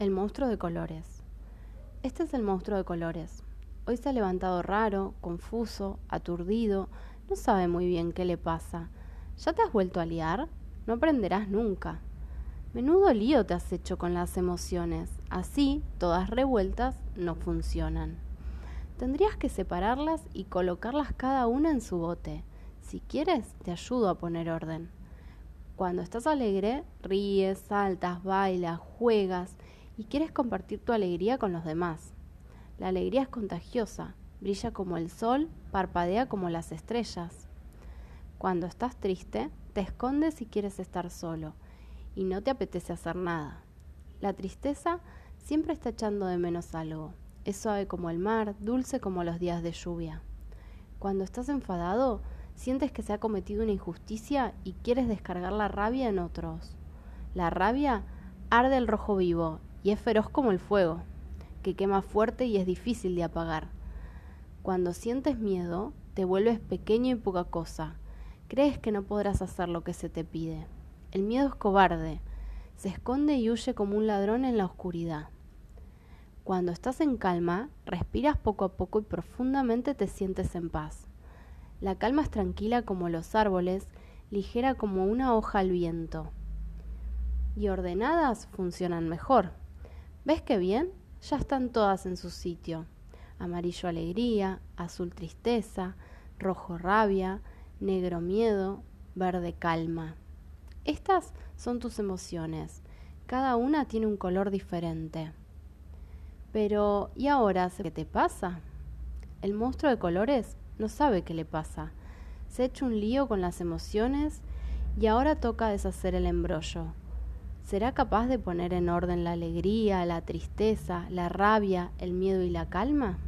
El monstruo de colores. Este es el monstruo de colores. Hoy se ha levantado raro, confuso, aturdido, no sabe muy bien qué le pasa. ¿Ya te has vuelto a liar? No aprenderás nunca. Menudo lío te has hecho con las emociones. Así, todas revueltas, no funcionan. Tendrías que separarlas y colocarlas cada una en su bote. Si quieres, te ayudo a poner orden. Cuando estás alegre, ríes, saltas, bailas, juegas y quieres compartir tu alegría con los demás. La alegría es contagiosa, brilla como el sol, parpadea como las estrellas. Cuando estás triste, te escondes y quieres estar solo y no te apetece hacer nada. La tristeza siempre está echando de menos algo. Es suave como el mar, dulce como los días de lluvia. Cuando estás enfadado, sientes que se ha cometido una injusticia y quieres descargar la rabia en otros. La rabia arde el rojo vivo y es feroz como el fuego, que quema fuerte y es difícil de apagar. Cuando sientes miedo, te vuelves pequeño y poca cosa. Crees que no podrás hacer lo que se te pide. El miedo es cobarde, se esconde y huye como un ladrón en la oscuridad. Cuando estás en calma, respiras poco a poco y profundamente te sientes en paz. La calma es tranquila como los árboles, ligera como una hoja al viento. Y ordenadas funcionan mejor. ¿Ves qué bien? Ya están todas en su sitio. Amarillo alegría, azul tristeza, rojo rabia, negro miedo, verde calma. Estas son tus emociones. Cada una tiene un color diferente. Pero, ¿y ahora qué te pasa? El monstruo de colores no sabe qué le pasa. Se ha hecho un lío con las emociones y ahora toca deshacer el embrollo. ¿Será capaz de poner en orden la alegría, la tristeza, la rabia, el miedo y la calma?